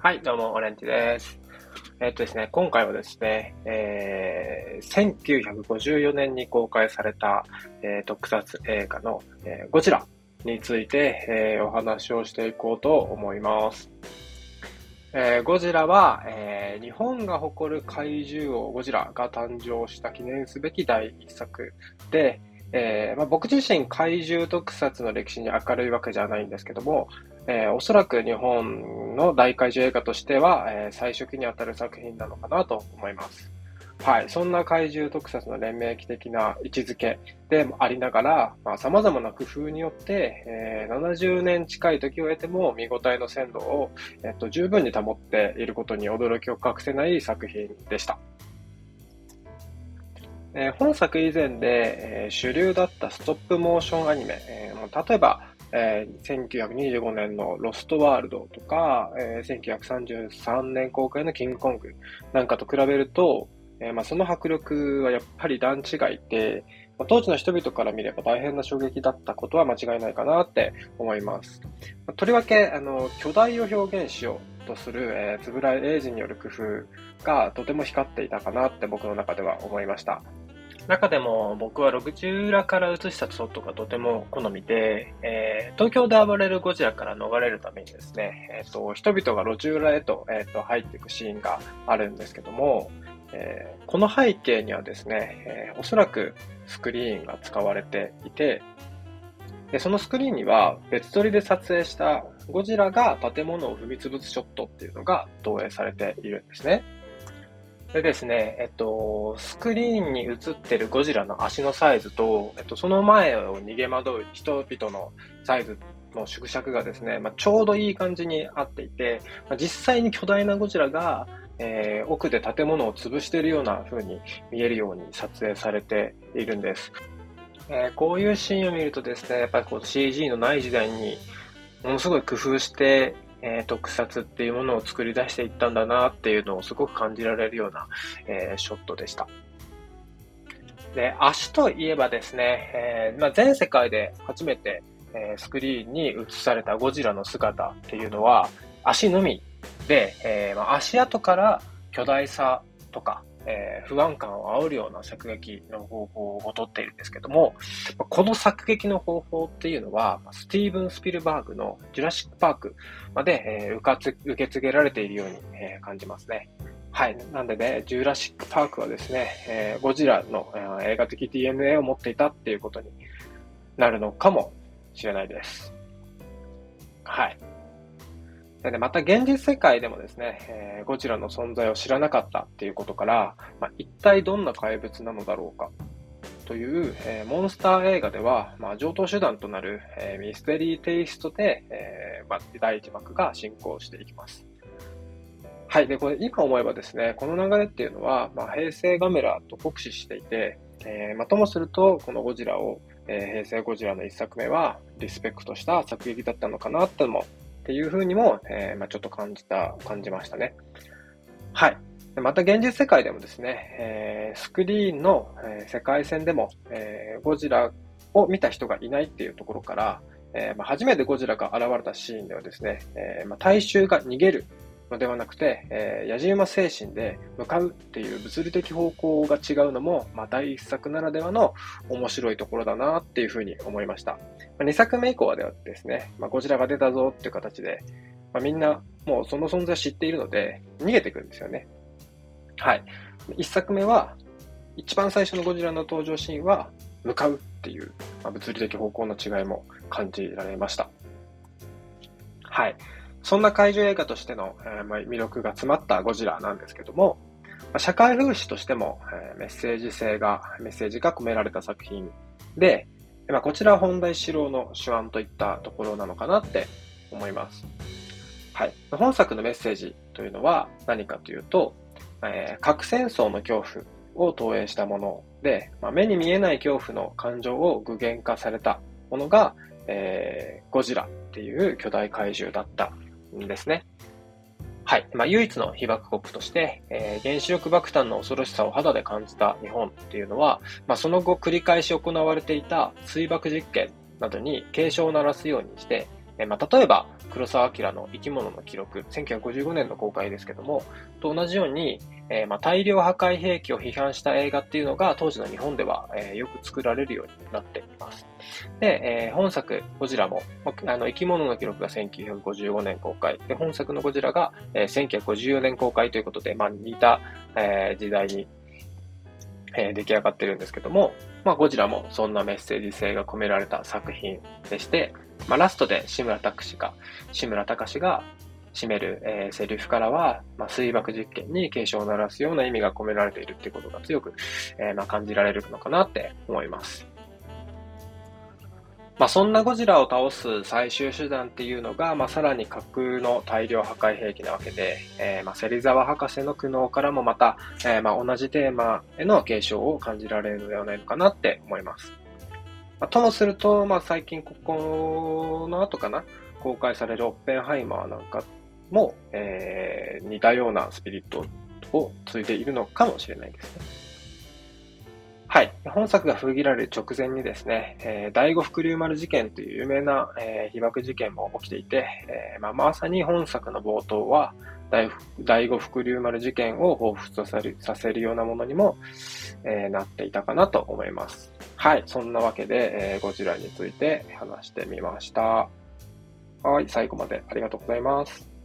はい、どうも、オレンジです。えっとですね、今回はですね、えー、1954年に公開された、えー特撮映画の、えーゴジラについて、えーお話をしていこうと思います。えーゴジラは、えー日本が誇る怪獣王ゴジラが誕生した記念すべき第一作で、えーまあ、僕自身怪獣特撮の歴史に明るいわけじゃないんですけども、えーおそらく日本の大怪獣映画としては、えー最初期にあたる作品なのかなと思います。はい。そんな怪獣特撮の連盟期的な位置づけでもありながら、まあ、様々な工夫によって、えー70年近い時を経ても見応えの鮮度を、えっと、十分に保っていることに驚きを隠せない作品でした。えー本作以前で、えー主流だったストップモーションアニメ、えー例えば、えー1925年のロストワールドとか、えー1933年公開のキングコングなんかと比べると、えーまあ、その迫力はやっぱり段違いで、まあ当時の人々から見れば大変な衝撃だったことは間違いないかなって思います。まあとりわけ、あの、巨大を表現しようとする、えー、つぶらい英二による工夫がとても光っていたかなって僕の中では思いました。中でも僕は60裏から映したショットがとても好みで、えー東京で暴れるゴジラから逃れるためにですね、えーと人々が路地裏へと,、えーと入っていくシーンがあるんですけども、えーこの背景にはですね、えーおそらくスクリーンが使われていて、でそのスクリーンには別撮りで撮影したゴジラが建物を踏み潰すショットっていうのが投影されているんですね。でですね、えっと、スクリーンに映ってるゴジラの足のサイズと、えっと、その前を逃げ惑う人々のサイズの縮尺がですね、まあ、ちょうどいい感じに合っていて、まあ、実際に巨大なゴジラが、えー奥で建物を潰しているような風に見えるように撮影されているんです。えーこういうシーンを見るとですね、やっぱりこう CG のない時代にものすごい工夫して、えー特撮っていうものを作り出していったんだなっていうのをすごく感じられるような、えーショットでした。で、足といえばですね、えーまあ、全世界で初めて、えスクリーンに映されたゴジラの姿っていうのは足のみで、えまあ、足跡から巨大さとか、えー不安感を煽るような作劇の方法をとっているんですけども、この作劇の方法っていうのは、スティーブン・スピルバーグのジュラシック・パークまで、えー受かつ受け継げられているように、えー感じますね。はい。なんでね、ジュラシック・パークはですね、えーゴジラの、えー映画的 DNA を持っていたっていうことになるのかもしれないです。はい。で、また現実世界でもですね、えーゴジラの存在を知らなかったっていうことから、まあ、一体どんな怪物なのだろうかという、えーモンスター映画では、まあ、上等手段となる、えーミステリーテイストで、えーまあ、第一幕が進行していきます。はい。で、これ今思えばですね、この流れっていうのは、まあ、平成ガメラと酷使していて、えーまあともすると、このゴジラを、えー平成ゴジラの一作目はリスペクトした作劇だったのかなっても、っていうふうにも、えーまあ、ちょっと感じた、感じましたね。はい。また現実世界でもですね、えースクリーンの、えー世界線でも、えーゴジラを見た人がいないっていうところから、えーまあ、初めてゴジラが現れたシーンではですね、えーまあ、大衆が逃げるのではなくて、えー、矢島精神で向かうっていう物理的方向が違うのも、まあ、第一作ならではの面白いところだなっていうふうに思いました。まあ、2作目以降はではですね、まあ、ゴジラが出たぞっていう形で、まあ、みんなもうその存在を知っているので、逃げてくるんですよね。はい。1作目は、一番最初のゴジラの登場シーンは、向かうっていう、まあ、物理的方向の違いも感じられました。はい。そんな怪獣映画としての、えま、魅力が詰まったゴジラなんですけども、ま社会風刺としても、えメッセージ性が、メッセージが込められた作品で、ま、こちらは本題四郎の手腕といったところなのかなって思います。はい。本作のメッセージというのは何かというと、えー核戦争の恐怖を投影したもので、まあ、目に見えない恐怖の感情を具現化されたものが、えーゴジラっていう巨大怪獣だったですね。はい。まあ、唯一の被爆国として、えー原子力爆弾の恐ろしさを肌で感じた日本っていうのは、まあ、その後繰り返し行われていた水爆実験などに警鐘を鳴らすようにして、えまあ、例えば、黒澤明の生き物の記録、1955年の公開ですけども、と同じように、えー、まあ、大量破壊兵器を批判した映画っていうのが当時の日本では、えー、よく作られるようになっています。で、えー、本作、ゴジラも、あの、生き物の記録が1955年公開、で、本作のゴジラが、え、1954年公開ということで、まあ、似た、え、時代に、え、出来上がってるんですけども、まあ、ゴジラもそんなメッセージ性が込められた作品でして、まあ、ラストで志村隆が、志村隆が締める、えー、セリフからは、まあ、水爆実験に警鐘を鳴らすような意味が込められているっていうことが強く、えー、まあ、感じられるのかなって思います。まあ、そんなゴジラを倒す最終手段っていうのが、まあ、さらに架空の大量破壊兵器なわけで、えー、まあ、芹沢博士の苦悩からもまた、えー、まあ、同じテーマへの継承を感じられるのではないのかなって思います。まあ、ともすると、まあ、最近ここの後かな、公開されるオッペンハイマーなんかも、えー、似たようなスピリットを継いでいるのかもしれないですね。はい。本作が封切られる直前にですね、えー、第五福竜丸事件という有名な、えー、被爆事件も起きていて、えーまあ、まさに本作の冒頭は第、五福竜丸事件を彷彿とささせるようなものにも、えー、なっていたかなと思います。はい。そんなわけで、えー、ゴジラについて話してみました。はい。最後までありがとうございます。